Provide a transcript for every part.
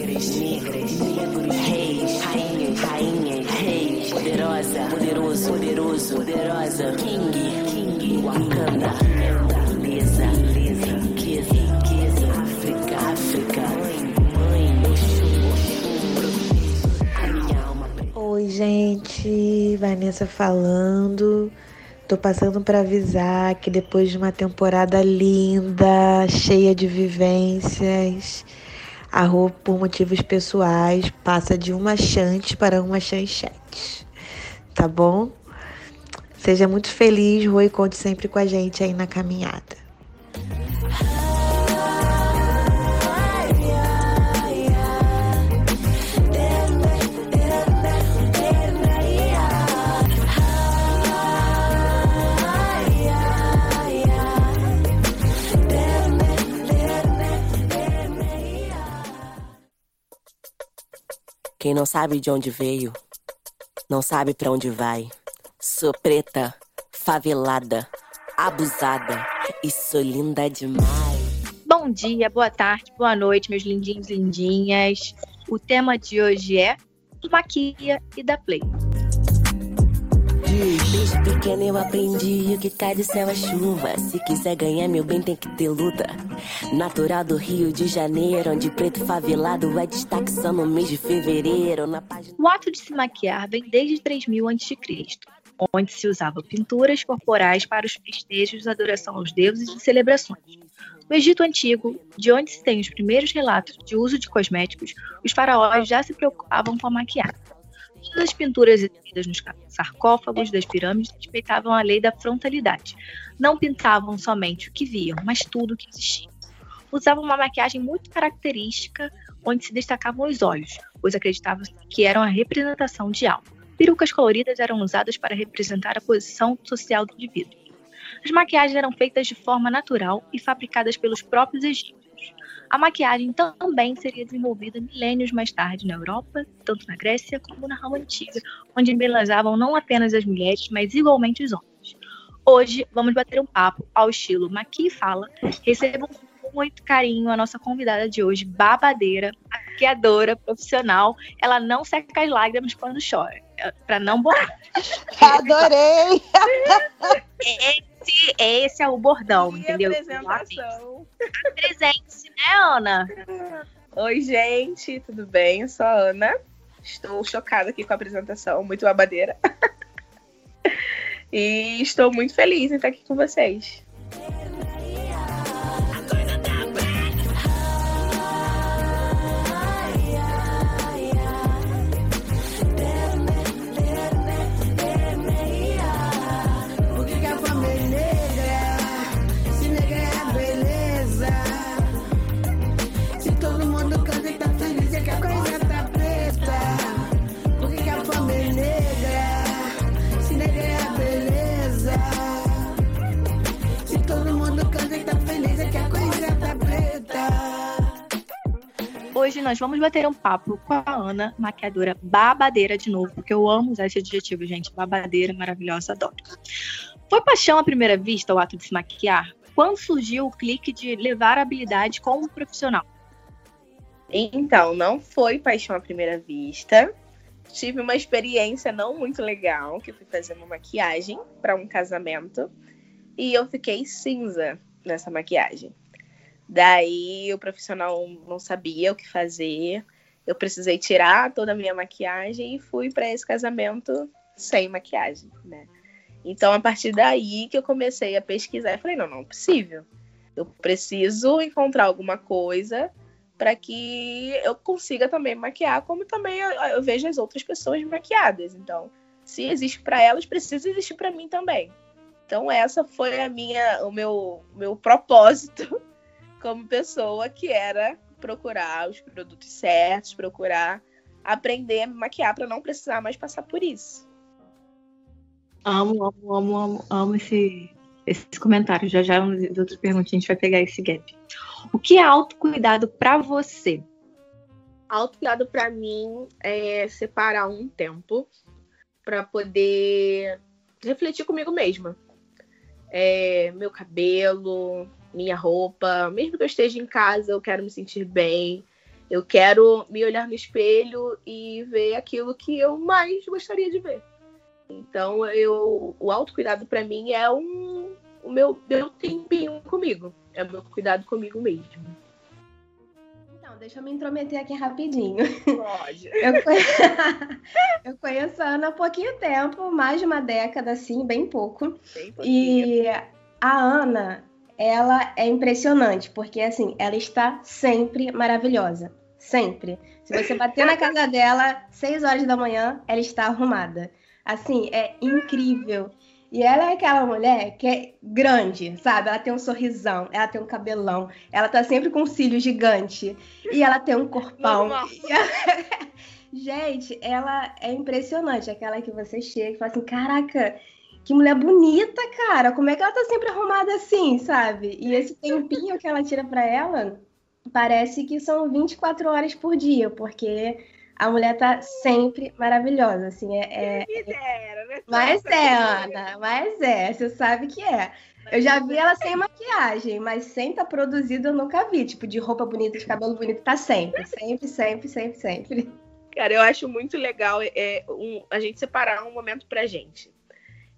negras, negras, negros, reis, rainhas, rainhas, reis, poderosa, poderoso, poderoso, poderosa, king, king, Wakanda, beleza, beleza, riqueza, riqueza, África, África, mãe, mãe, Oxum, a minha alma Oi, gente, Vanessa falando. Tô passando para avisar que depois de uma temporada linda, cheia de vivências, a roupa por motivos pessoais passa de uma chante para uma chanchete. Tá bom? Seja muito feliz, Rui, conte sempre com a gente aí na caminhada. Quem não sabe de onde veio, não sabe pra onde vai. Sou preta, favelada, abusada e sou linda demais. Bom dia, boa tarde, boa noite, meus lindinhos lindinhas. O tema de hoje é maquia e da play. Desde pequena eu aprendi o que cai do céu é chuva. Se quiser ganhar meu bem, tem que ter luta. Natural do Rio de Janeiro, onde preto favelado é destaque só no mês de fevereiro. Na página... O ato de se maquiar vem desde 3000 a.C., onde se usavam pinturas corporais para os festejos, adoração aos deuses e celebrações. No Egito Antigo, de onde se tem os primeiros relatos de uso de cosméticos, os faraós já se preocupavam com a maquiagem. Todas as pinturas exibidas nos sarcófagos das pirâmides respeitavam a lei da frontalidade. Não pintavam somente o que viam, mas tudo o que existia. Usavam uma maquiagem muito característica, onde se destacavam os olhos, pois acreditavam que eram a representação de algo. Perucas coloridas eram usadas para representar a posição social do indivíduo. As maquiagens eram feitas de forma natural e fabricadas pelos próprios egípcios. A maquiagem também seria desenvolvida milênios mais tarde na Europa, tanto na Grécia como na Roma Antiga, onde embelezavam não apenas as mulheres, mas igualmente os homens. Hoje vamos bater um papo ao estilo Maqui e Fala. Recebam com muito carinho a nossa convidada de hoje, babadeira, maquiadora, profissional. Ela não seca as lágrimas quando chora, para não borrar. Adorei! Esse, esse é o bordão, Que entendeu? apresentação. Presente, né, Ana? Oi, gente, tudo bem? Eu sou a Ana. Estou chocada aqui com a apresentação, muito babadeira. e estou muito feliz em estar aqui com vocês. Hoje nós vamos bater um papo com a Ana, maquiadora babadeira de novo, porque eu amo usar esse adjetivo, gente. Babadeira, maravilhosa, adoro. Foi paixão à primeira vista o ato de se maquiar? Quando surgiu o clique de levar a habilidade como profissional? Então, não foi paixão à primeira vista. Tive uma experiência não muito legal, que eu fui fazer uma maquiagem para um casamento e eu fiquei cinza nessa maquiagem. Daí o profissional não sabia o que fazer. Eu precisei tirar toda a minha maquiagem e fui para esse casamento sem maquiagem, né? Então, a partir daí que eu comecei a pesquisar, eu falei, não, não é possível. Eu preciso encontrar alguma coisa para que eu consiga também maquiar, como também eu, eu vejo as outras pessoas maquiadas. Então, se existe para elas, precisa existir para mim também. Então, essa foi a minha, o meu, meu propósito como pessoa, que era procurar os produtos certos, procurar aprender a me maquiar para não precisar mais passar por isso. Amo, amo, amo, amo, amo esse, esse comentário. Já já nas outras perguntas a gente vai pegar esse gap. O que é autocuidado para você? Autocuidado para mim é separar um tempo para poder refletir comigo mesma. É, meu cabelo, minha roupa, mesmo que eu esteja em casa, eu quero me sentir bem. Eu quero me olhar no espelho e ver aquilo que eu mais gostaria de ver. Então, eu, o autocuidado para mim é um, o meu, meu tempinho comigo. É o meu cuidado comigo mesmo. Então, deixa eu me intrometer aqui rapidinho. Pode. Eu, conhe... eu conheço a Ana há pouquinho tempo, mais de uma década, assim, bem pouco. Bem E a Ana, ela é impressionante, porque assim, ela está sempre maravilhosa. Sempre. Se você bater na casa dela, 6 horas da manhã, ela está arrumada. Assim, é incrível. E ela é aquela mulher que é grande, sabe? Ela tem um sorrisão, ela tem um cabelão, ela tá sempre com um cílio gigante. E ela tem um corpão. Normal. Gente, ela é impressionante. Aquela que você chega e fala assim: caraca, que mulher bonita, cara. Como é que ela tá sempre arrumada assim, sabe? E esse tempinho que ela tira pra ela, parece que são 24 horas por dia, porque a mulher tá sempre maravilhosa, assim, é... é- né? Mas é, Ana, mas é, você sabe que é. Eu já vi ela sem maquiagem, mas sem estar produzida eu nunca vi. Tipo, de roupa bonita, de cabelo bonito, tá sempre. Sempre, sempre, sempre, sempre. Cara, eu acho muito legal é, um- a gente separar um momento pra gente.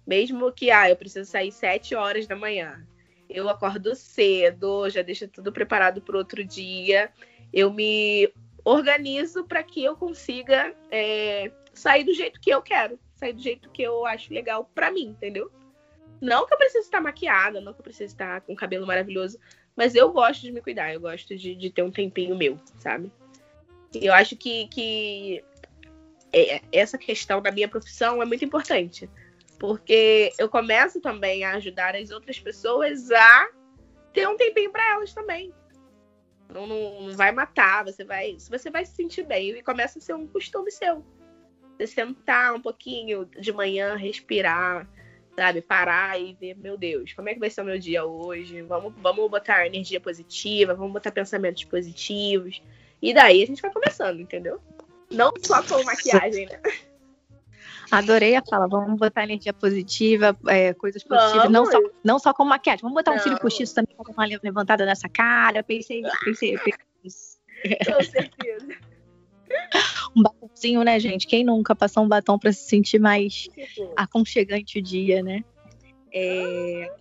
Mesmo que, ah, eu preciso sair sete horas da manhã. Eu acordo cedo, já deixo tudo preparado pro outro dia. Eu me organizo para que eu consiga é, sair do jeito que eu quero. Sair do jeito que eu acho legal pra mim, entendeu? Não que eu precise estar maquiada, não que eu precise estar com cabelo maravilhoso. Mas eu gosto de me cuidar, eu gosto de, de ter um tempinho meu, sabe? Eu acho que, que é- essa questão da minha profissão é muito importante. Porque eu começo também a ajudar as outras pessoas a ter um tempinho para elas também. Não, não, não vai matar, você vai, você vai se sentir bem. E começa a ser um costume seu. Você sentar um pouquinho de manhã, respirar, sabe? Parar e ver, meu Deus, como é que vai ser o meu dia hoje? Vamos, vamos botar energia positiva, vamos botar pensamentos positivos. E daí a gente vai começando, entendeu? Não só com maquiagem, né? Adorei a fala. Vamos botar energia positiva, é, coisas positivas, não só, não só com maquiagem. Vamos botar um cílio postiço também dar uma levantada nessa cara. Pensei, pensei, pensei nisso. Com certeza. um batomzinho, né, gente? Quem nunca passou um batom para se sentir mais aconchegante o dia, né? É,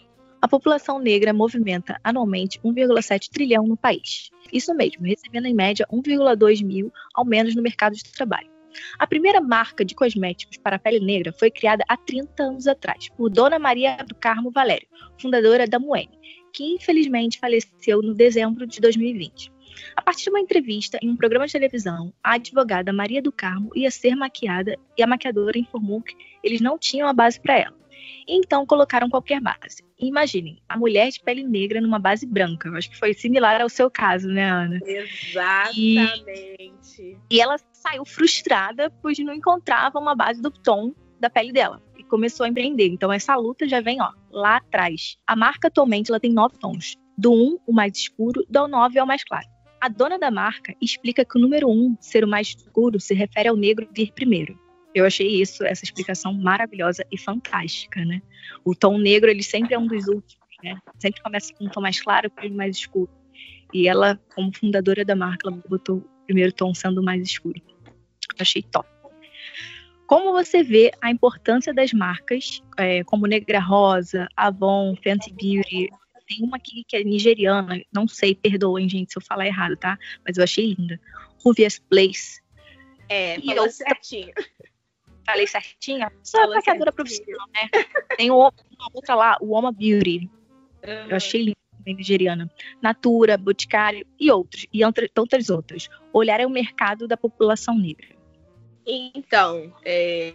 A população negra movimenta anualmente 1,7 trilhão no país. Isso mesmo, recebendo em média 1,2 mil ao menos no mercado de trabalho. A primeira marca de cosméticos para a pele negra foi criada há 30 anos atrás por Dona Maria do Carmo Valério, fundadora da Moene, que infelizmente faleceu no dezembro de 2020. A partir de uma entrevista em um programa de televisão, a advogada Maria do Carmo ia ser maquiada e a maquiadora informou que eles não tinham a base para ela. Então colocaram qualquer base. Imaginem, a mulher de pele negra numa base branca. Eu acho que foi similar ao seu caso, né, Ana? Exatamente. E ela saiu frustrada, pois não encontrava uma base do tom da pele dela. E começou a empreender. Então essa luta já vem, ó, lá atrás. A marca atualmente ela tem nove tons. Do 1, o mais escuro, do 9 é o mais claro. A dona da marca explica que o número 1, ser o mais escuro, se refere ao negro vir primeiro. Eu achei isso, essa explicação maravilhosa e fantástica, né? O tom negro, ele sempre é um dos últimos, né? Sempre começa com um tom mais claro o mais escuro. E ela, como fundadora da marca, ela botou o primeiro tom sendo mais escuro. Achei top. Como você vê a importância das marcas, é, como Negra Rosa, Avon, Fenty Beauty, tem uma aqui que é nigeriana, não sei, perdoem, gente, se eu falar errado, tá? Mas eu achei linda. Ruvias Place. É, falou eu- certinho. Falei certinho? Sou Falou maquiadora certinho. profissional, né? Tem uma outra lá, o Oma Beauty. Eu achei linda, também nigeriana. Natura, Boticário e outros, e tantas outras. Olhar é o mercado da população negra. Então, é,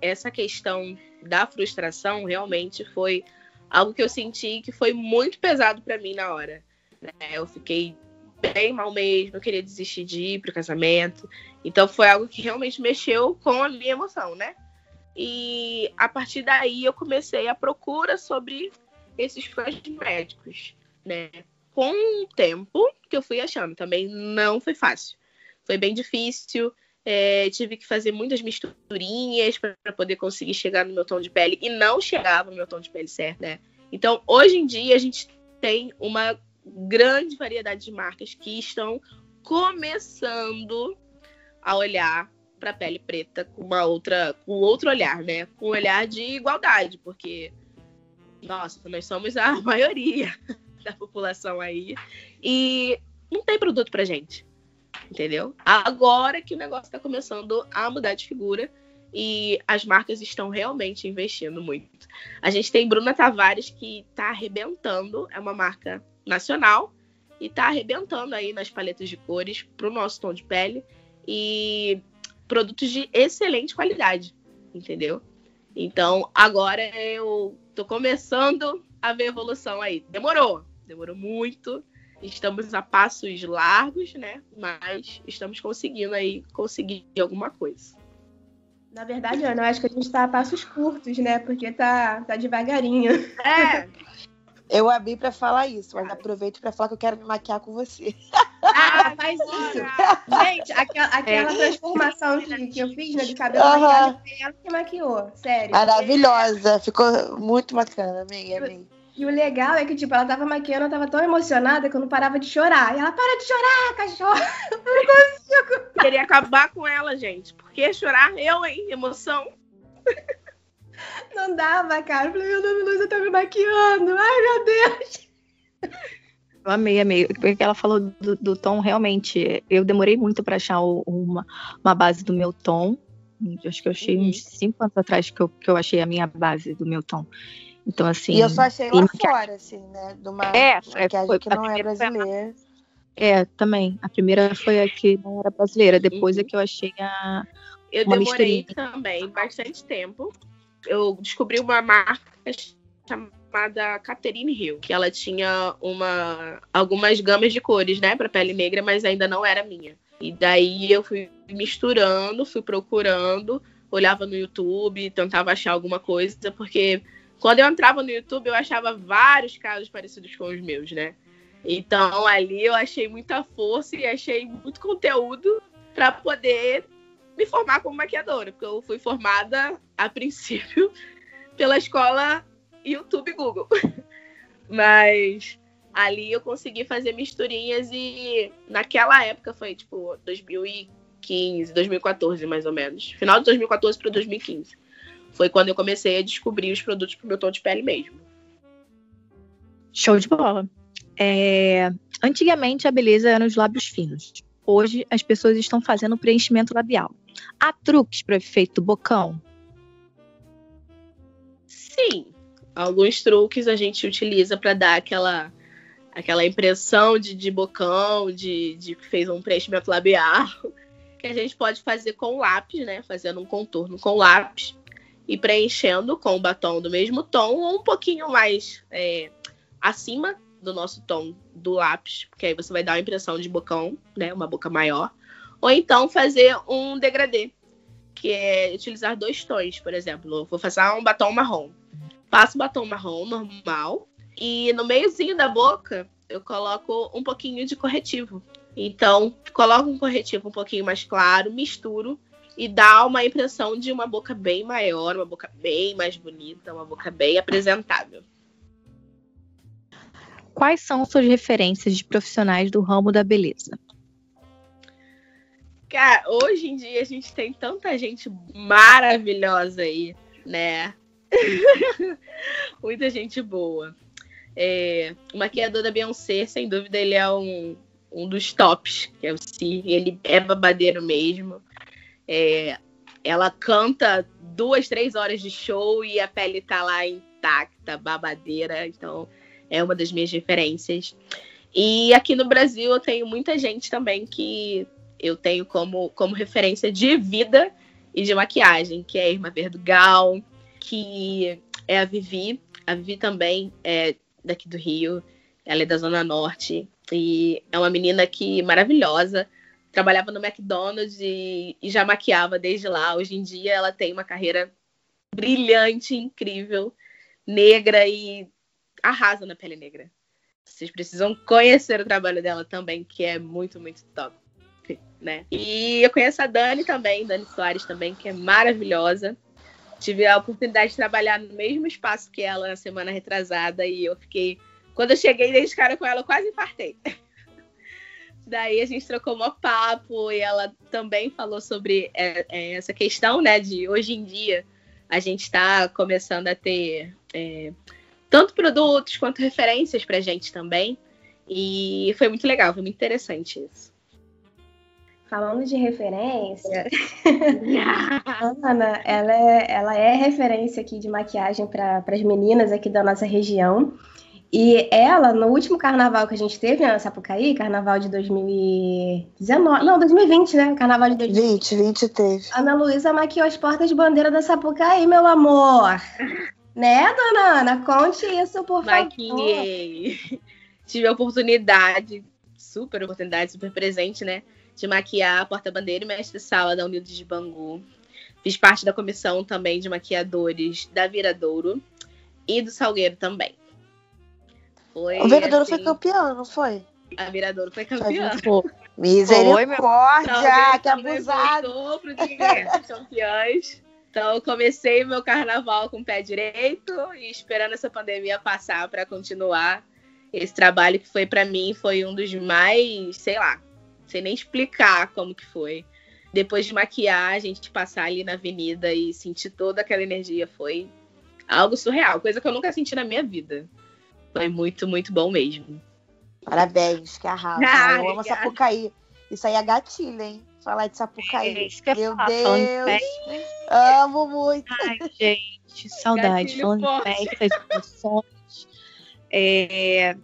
essa questão da frustração realmente foi algo que eu senti que foi muito pesado para mim na hora. né? Eu fiquei bem mal mesmo, eu queria desistir de ir pro casamento. Então foi algo que realmente mexeu com a minha emoção, né? E a partir daí eu comecei a procura sobre esses cosméticos, né? Com o tempo que eu fui achando, também não foi fácil. Foi bem difícil. É, tive que fazer muitas misturinhas para poder conseguir chegar no meu tom de pele e não chegava no meu tom de pele certo, né? Então, hoje em dia, a gente tem uma grande variedade de marcas que estão começando a olhar para a pele preta com uma outra, com outro olhar, né? Com um olhar de igualdade, porque nossa, nós somos a maioria da população aí e não tem produto pra gente. Entendeu? Agora que o negócio está começando a mudar de figura e as marcas estão realmente investindo muito. A gente tem Bruna Tavares que está arrebentando, é uma marca nacional e está arrebentando aí nas paletas de cores para o nosso tom de pele e produtos de excelente qualidade, entendeu? Então agora eu tô começando a ver evolução aí. Demorou, demorou muito. Estamos a passos largos, né? Mas estamos conseguindo aí conseguir alguma coisa. Na verdade, Ana, eu acho que a gente tá a passos curtos, né? Porque tá, tá devagarinho. É. Eu abri pra falar isso, mas aproveito pra falar que eu quero me maquiar com você. Ah, faz isso. Gente, aquela, aquela é. transformação que, que eu fiz, né, de cabelo uhum. maquiagem, foi ela que maquiou, sério. Maravilhosa, ficou muito bacana, amei, amei. E o legal é que, tipo, ela tava maquiando, eu tava tão emocionada que eu não parava de chorar. E ela, para de chorar, cachorro! Eu não consigo. Queria acabar com ela, gente. Porque chorar, eu, hein? Emoção. Não dava, cara. Eu falei, meu Deus, Luísa tá me maquiando. Ai, meu Deus. Eu amei, amei. Porque ela falou do, do tom, realmente. Eu demorei muito para achar uma, uma base do meu tom. Acho que eu achei uhum. uns cinco anos atrás que eu, que eu achei a minha base do meu tom. Então, assim. E eu só achei lá fora, assim, né? De uma é, maquiagem foi, que não é brasileira. É, também. A primeira foi a que não era brasileira. Depois uhum. é que eu achei a. Eu demorei misturinha. também bastante tempo. Eu descobri uma marca chamada Catherine Hill, que ela tinha uma algumas gamas de cores, né, para pele negra, mas ainda não era minha. E daí eu fui misturando, fui procurando, olhava no YouTube, tentava achar alguma coisa, porque quando eu entrava no YouTube, eu achava vários casos parecidos com os meus, né? Então ali eu achei muita força e achei muito conteúdo para poder me formar como maquiadora, porque eu fui formada a princípio pela escola YouTube Google. Mas ali eu consegui fazer misturinhas e naquela época foi tipo 2015, 2014 mais ou menos. Final de 2014 para 2015 foi quando eu comecei a descobrir os produtos pro meu tom de pele mesmo. Show de bola. É... Antigamente a beleza era nos lábios finos. Hoje as pessoas estão fazendo preenchimento labial. Há truques para efeito bocão? Sim, alguns truques a gente utiliza para dar aquela aquela impressão de, de bocão, de, de que fez um preenchimento labial, que a gente pode fazer com lápis, né? Fazendo um contorno com lápis e preenchendo com o batom do mesmo tom ou um pouquinho mais é, acima do nosso tom do lápis, porque aí você vai dar uma impressão de bocão, né, uma boca maior, ou então fazer um degradê, que é utilizar dois tons, por exemplo, vou fazer um batom marrom, passo o batom marrom normal e no meiozinho da boca eu coloco um pouquinho de corretivo. Então, coloco um corretivo um pouquinho mais claro, misturo e dá uma impressão de uma boca bem maior, uma boca bem mais bonita, uma boca bem apresentável. Quais são suas referências de profissionais do ramo da beleza? Cara, hoje em dia a gente tem tanta gente maravilhosa aí, né? Muita gente boa. É, o maquiador da Beyoncé, sem dúvida, ele é um, um dos tops, que é o Si. Ele é babadeiro mesmo. É, ela canta duas, três horas de show e a pele tá lá intacta, babadeira. Então, é uma das minhas referências. E aqui no Brasil eu tenho muita gente também que eu tenho como, como referência de vida e de maquiagem, que é a Irma Verdugal, que é a Vivi. A Vivi também é daqui do Rio, ela é da Zona Norte e é uma menina que maravilhosa trabalhava no McDonald's e, e, já maquiava desde lá. Hoje em dia ela tem uma carreira brilhante, incrível, negra e arrasa na pele negra. Vocês precisam conhecer o trabalho dela também, que é muito, muito top. Né? E eu conheço a Dani também, Dani Soares também, que é maravilhosa. Tive a oportunidade de trabalhar no mesmo espaço que ela na semana retrasada e eu fiquei. Quando eu cheguei dei de cara com ela, eu quase infartei. Daí a gente trocou um papo e ela também falou sobre é, é, essa questão, né, de hoje em dia a gente está começando a ter é, tanto produtos quanto referências para gente também. E foi muito legal, foi muito interessante isso. Falando de referência, a Ana, ela é, ela é referência aqui de maquiagem para as meninas aqui da nossa região. E ela, no último carnaval que a gente teve né, na Sapucaí, carnaval de 2019, não, 2020, né? Carnaval de 2020. 20, 20 teve. Ana Luísa maquiou as portas de bandeira da Sapucaí, meu amor. né, dona Ana? Conte isso, por favor. Maquiei. Tive a oportunidade, super oportunidade, super presente, né? De maquiar a porta-bandeira e mestre-sala da Unidos de Bangu. Fiz parte da comissão também de maquiadores da Viradouro e do Salgueiro também. Foi, o Viradouro assim, foi campeão, não foi? A Viradouro foi campeã. Misericórdia, que abusado. Pro campeões. Então, eu comecei meu carnaval com o pé direito e esperando essa pandemia passar para continuar esse trabalho que foi para mim foi um dos mais, sei lá, sem nem explicar como que foi. Depois de maquiar, a gente passar ali na avenida e sentir toda aquela energia foi algo surreal, coisa que eu nunca senti na minha vida. Foi muito, muito bom mesmo. Parabéns, que arrasa. Ah, eu amo Sapucaí. Isso aí é gatilho, hein? Falar de Sapucaí. É Meu Deus. amo muito. Ai, gente, saudade. Gatilho falando de festas, É,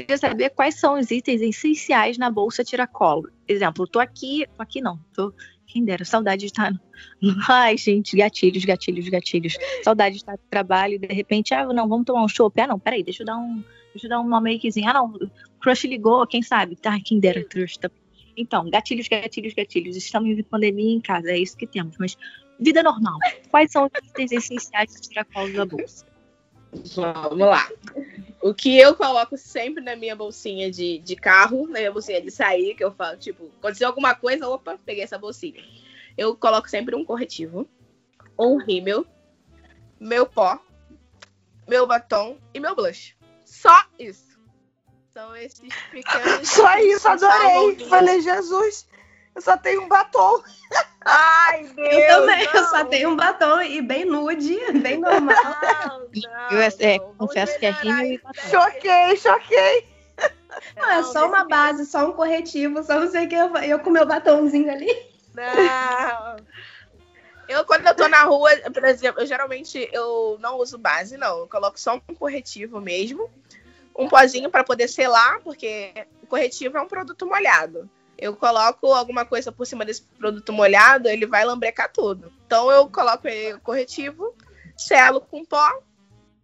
queria saber quais são os itens essenciais na bolsa tiracolo. Exemplo, tô aqui, tô aqui não, tô quem dera, saudade de estar. Ai, gente, gatilhos, gatilhos, gatilhos. Saudade de estar no trabalho e de repente, ah, não, vamos tomar um chopp. Ah, não, peraí, deixa eu dar um. Deixa eu dar uma makezinha. Ah, não, crush ligou, quem sabe? Tá, quem dera, crush. Tá... Então, gatilhos, gatilhos, gatilhos. Estamos em pandemia em casa, é isso que temos. Mas, vida normal. Quais são os itens essenciais para tirar colo da bolsa? Vamos lá. O que eu coloco sempre na minha bolsinha de, de carro, na minha bolsinha de sair, que eu falo, tipo, aconteceu alguma coisa, opa, peguei essa bolsinha. Eu coloco sempre um corretivo, um rímel, meu pó, meu batom e meu blush. Só isso. São esses pequenos. Só isso, adorei. Falei, Jesus, eu só tenho um batom. Ai, Deus. Eu também, não. eu só tenho um batom e bem nude, bem normal. Não, não, eu é, confesso que é rímel e batom. Choquei, choquei. Não, é só uma base, só um corretivo, só não sei o que eu, eu com meu batomzinho ali. Não. Eu, quando eu tô na rua, por exemplo, eu geralmente eu não uso base, não. Eu coloco só um corretivo mesmo. Um pozinho para poder selar, porque o corretivo é um produto molhado eu coloco alguma coisa por cima desse produto molhado, ele vai lambrecar tudo. Então eu coloco o corretivo, selo com pó,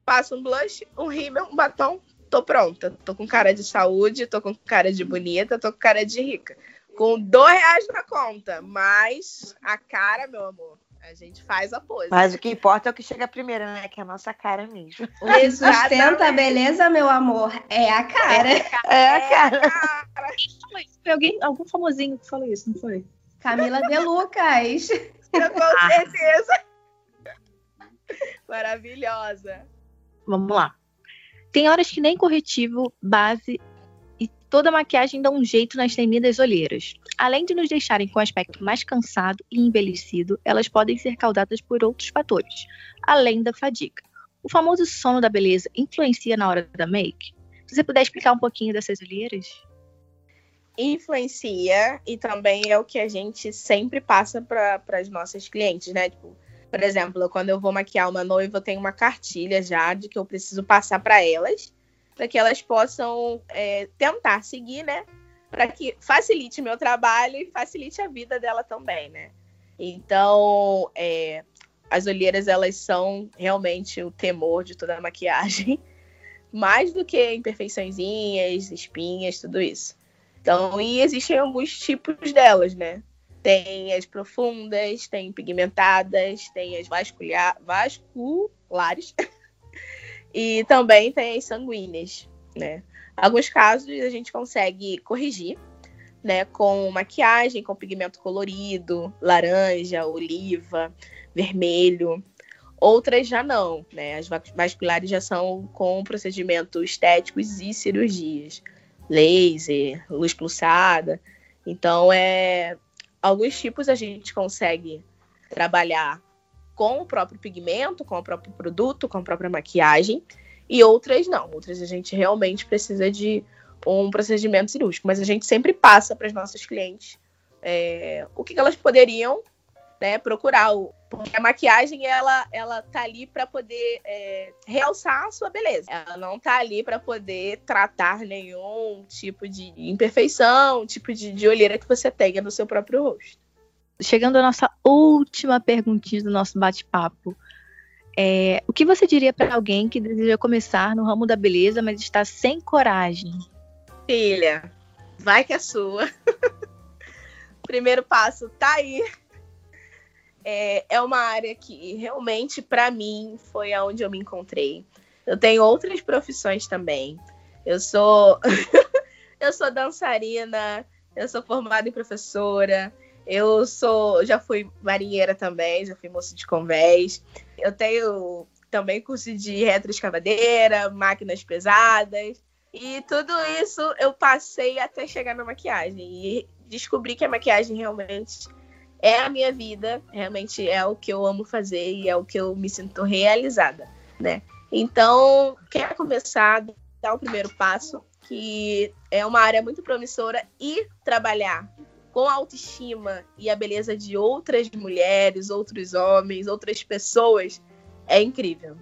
passo um blush, um rímel, um batom, tô pronta. Tô com cara de saúde, tô com cara de bonita, tô com cara de rica. Com dois reais na conta, mas a cara, meu amor, a gente faz a pose. Mas o que importa é o que chega primeiro, né? Que é a nossa cara mesmo. O que sustenta a beleza, meu amor, é a cara. É a cara. É a cara. Foi alguém, algum famosinho que falou isso, não foi? Camila De Lucas. Com certeza. Maravilhosa. Vamos lá. Tem horas que nem corretivo, base toda maquiagem dá um jeito nas temidas olheiras. Além de nos deixarem com aspecto mais cansado e envelhecido, elas podem ser causadas por outros fatores, além da fadiga. O famoso sono da beleza influencia na hora da make? Se você puder explicar um pouquinho dessas olheiras? Influencia e também é o que a gente sempre passa para as nossas clientes, né? Tipo, por exemplo, quando eu vou maquiar uma noiva, eu tenho uma cartilha já de que eu preciso passar para elas, para que elas possam é, tentar seguir, né? para que facilite meu trabalho e facilite a vida dela também, né? Então, é, as olheiras elas são realmente o temor de toda a maquiagem, mais do que imperfeiçõezinhas, espinhas, tudo isso. Então, e existem alguns tipos delas, né? Tem as profundas, tem pigmentadas, tem as vasculares e também tem as sanguíneas, né? Alguns casos a gente consegue corrigir, né, com maquiagem, com pigmento colorido, laranja, oliva, vermelho. Outras já não, né? As vasculares já são com procedimentos estéticos e cirurgias. laser, luz pulsada. Então, é alguns tipos a gente consegue trabalhar com o próprio pigmento, com o próprio produto, com a própria maquiagem, e outras não. Outras a gente realmente precisa de um procedimento cirúrgico, mas a gente sempre passa para as nossas clientes é, o que, elas poderiam né, procurar. Porque a maquiagem, ela, ela tá ali para poder é, realçar a sua beleza. Ela não tá ali para poder tratar nenhum tipo de imperfeição, tipo de, de olheira que você tenha no seu próprio rosto. Chegando à nossa última perguntinha do nosso bate-papo. É, o que você diria para alguém que deseja começar no ramo da beleza, mas está sem coragem? Filha, vai que é sua. Primeiro passo tá aí é, é uma área que realmente, para mim, foi aonde eu me encontrei. Eu tenho outras profissões também. Eu sou eu sou dançarina, eu sou formada em professora, eu sou já fui marinheira também, já fui moça de convés. Eu tenho também curso de retroescavadeira, máquinas pesadas. E tudo isso eu passei até chegar na maquiagem e descobri que a maquiagem realmente é a minha vida, realmente é o que eu amo fazer e é o que eu me sinto realizada, né? Então, quer começar, dar o primeiro passo, que é uma área muito promissora e trabalhar com a autoestima e a beleza de outras mulheres, outros homens, outras pessoas é incrível.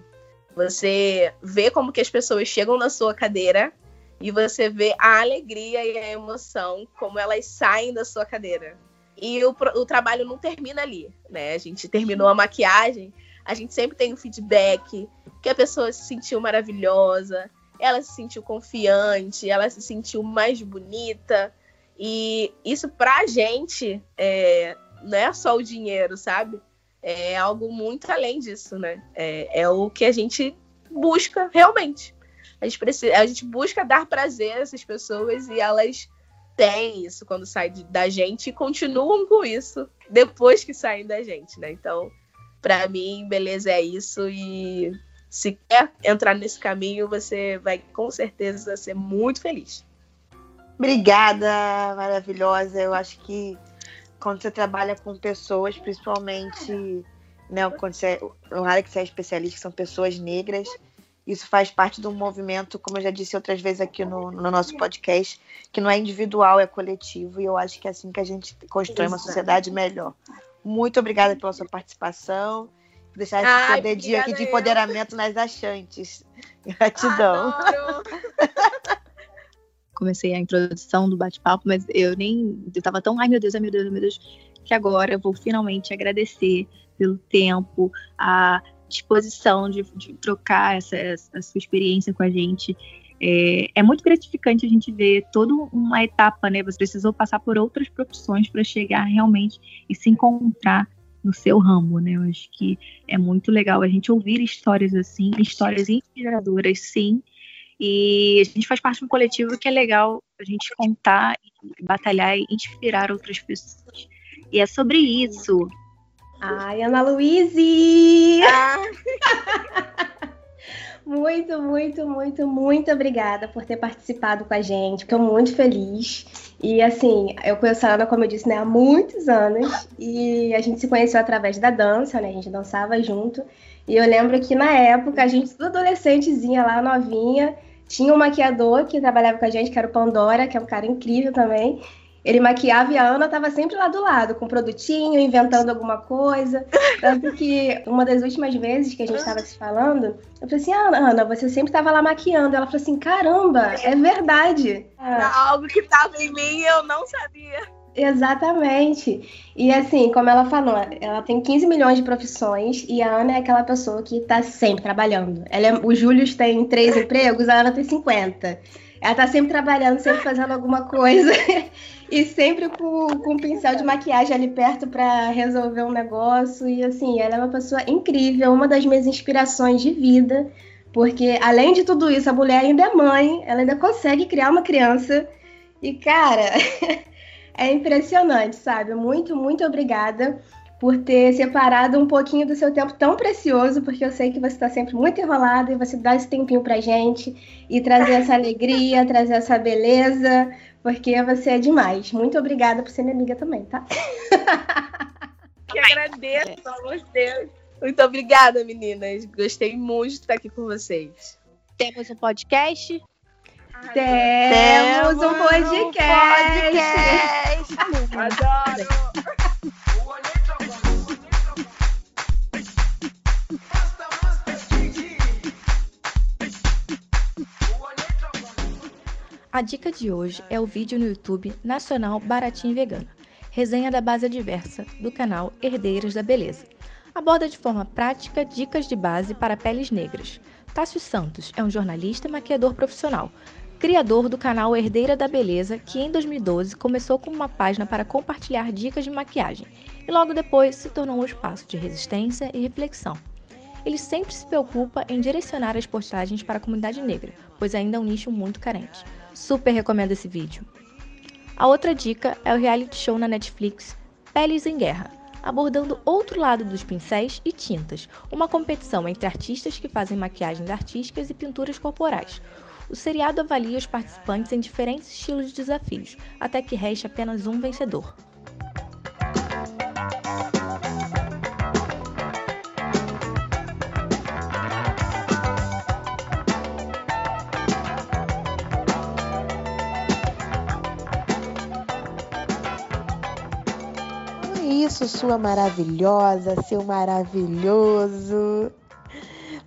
Você vê como que as pessoas chegam na sua cadeira e você vê a alegria e a emoção como elas saem da sua cadeira. E o, o trabalho não termina ali, né? A gente terminou a maquiagem, a gente sempre tem um feedback que a pessoa se sentiu maravilhosa, ela se sentiu confiante, ela se sentiu mais bonita. E isso pra gente é, não é só o dinheiro, sabe? É algo muito além disso, né? É, é o que a gente busca realmente. A gente, precisa, a gente busca dar prazer a essas pessoas e elas têm isso quando saem da gente e continuam com isso depois que saem da gente, né? Então, para mim, beleza é isso e se quer entrar nesse caminho, você vai com certeza ser muito feliz. Obrigada, maravilhosa. Eu acho que quando você trabalha com pessoas, principalmente, né, quando você, no área que você é especialista, que são pessoas negras, isso faz parte de um movimento, como eu já disse outras vezes aqui no, no nosso podcast, que não é individual, é coletivo, e eu acho que é assim que a gente constrói uma sociedade melhor. Muito obrigada pela sua participação. Deixar esse Ai, dedinho aqui de empoderamento eu. nas achantes. Gratidão. Comecei a introdução do bate-papo, mas eu nem. Eu tava tão. Ai, meu Deus, ai, meu Deus, ai, meu Deus. Que agora eu vou finalmente agradecer pelo tempo, a disposição de, de trocar essa, essa, sua experiência com a gente. É, é, muito gratificante a gente ver toda uma etapa, né? Você precisou passar por outras profissões para chegar realmente e se encontrar no seu ramo, né? Eu acho que é muito legal a gente ouvir histórias assim, histórias inspiradoras, sim. E a gente faz parte de um coletivo que é legal a gente contar, batalhar e inspirar outras pessoas. E é sobre isso Ai, Ana Luíse! Ah. muito, muito, muito, muito obrigada por ter participado com a gente. Fico muito feliz. E assim, eu conheço a Ana, como eu disse, né, há muitos anos. E a gente se conheceu através da dança, né? A gente dançava junto. E eu lembro que na época, a gente, tudo adolescentezinha lá, novinha, tinha um maquiador que trabalhava com a gente, que era o Pandora, que é um cara incrível também. Ele maquiava e a Ana estava sempre lá do lado, com produtinho, inventando alguma coisa. Tanto que uma das últimas vezes que a gente estava se falando, eu falei assim: ah, Ana, você sempre estava lá maquiando. Ela falou assim: caramba, é verdade. Algo que estava em mim eu não sabia. Exatamente. E assim, como ela falou, ela tem 15 milhões de profissões e a Ana é aquela pessoa que está sempre trabalhando. Ela é, o Júlio tem três empregos, a Ana tem 50. Ela tá sempre trabalhando, sempre fazendo alguma coisa. e sempre com, com um pincel de maquiagem ali perto para resolver um negócio. E assim, ela é uma pessoa incrível, uma das minhas inspirações de vida. Porque, além de tudo isso, a mulher ainda é mãe, ela ainda consegue criar uma criança. E, cara, é impressionante, sabe? Muito, muito obrigada por ter separado um pouquinho do seu tempo tão precioso, porque eu sei que você está sempre muito enrolado e você dá esse tempinho pra gente e trazer essa alegria, trazer essa beleza, porque você é demais. Muito obrigada por ser minha amiga também, tá? Que agradeço a vocês. Muito obrigada, meninas. Gostei muito de estar aqui com vocês. Temos um podcast. Temos um podcast. Adoro. A dica de hoje é o vídeo no YouTube Nacional Baratinho Vegano, resenha da base adversa do canal Herdeiras da Beleza. Aborda de forma prática dicas de base para peles negras. Tássio Santos é um jornalista e maquiador profissional, criador do canal Herdeira da Beleza, que em 2012 começou com uma página para compartilhar dicas de maquiagem e logo depois se tornou um espaço de resistência e reflexão. Ele sempre se preocupa em direcionar as postagens para a comunidade negra, pois ainda é um nicho muito carente. Super recomendo esse vídeo. A outra dica é o reality show na Netflix Peles em Guerra, abordando outro lado dos pincéis e tintas, uma competição entre artistas que fazem maquiagens artísticas e pinturas corporais. O seriado avalia os participantes em diferentes estilos de desafios, até que reste apenas um vencedor. É isso, sua maravilhosa, seu maravilhoso.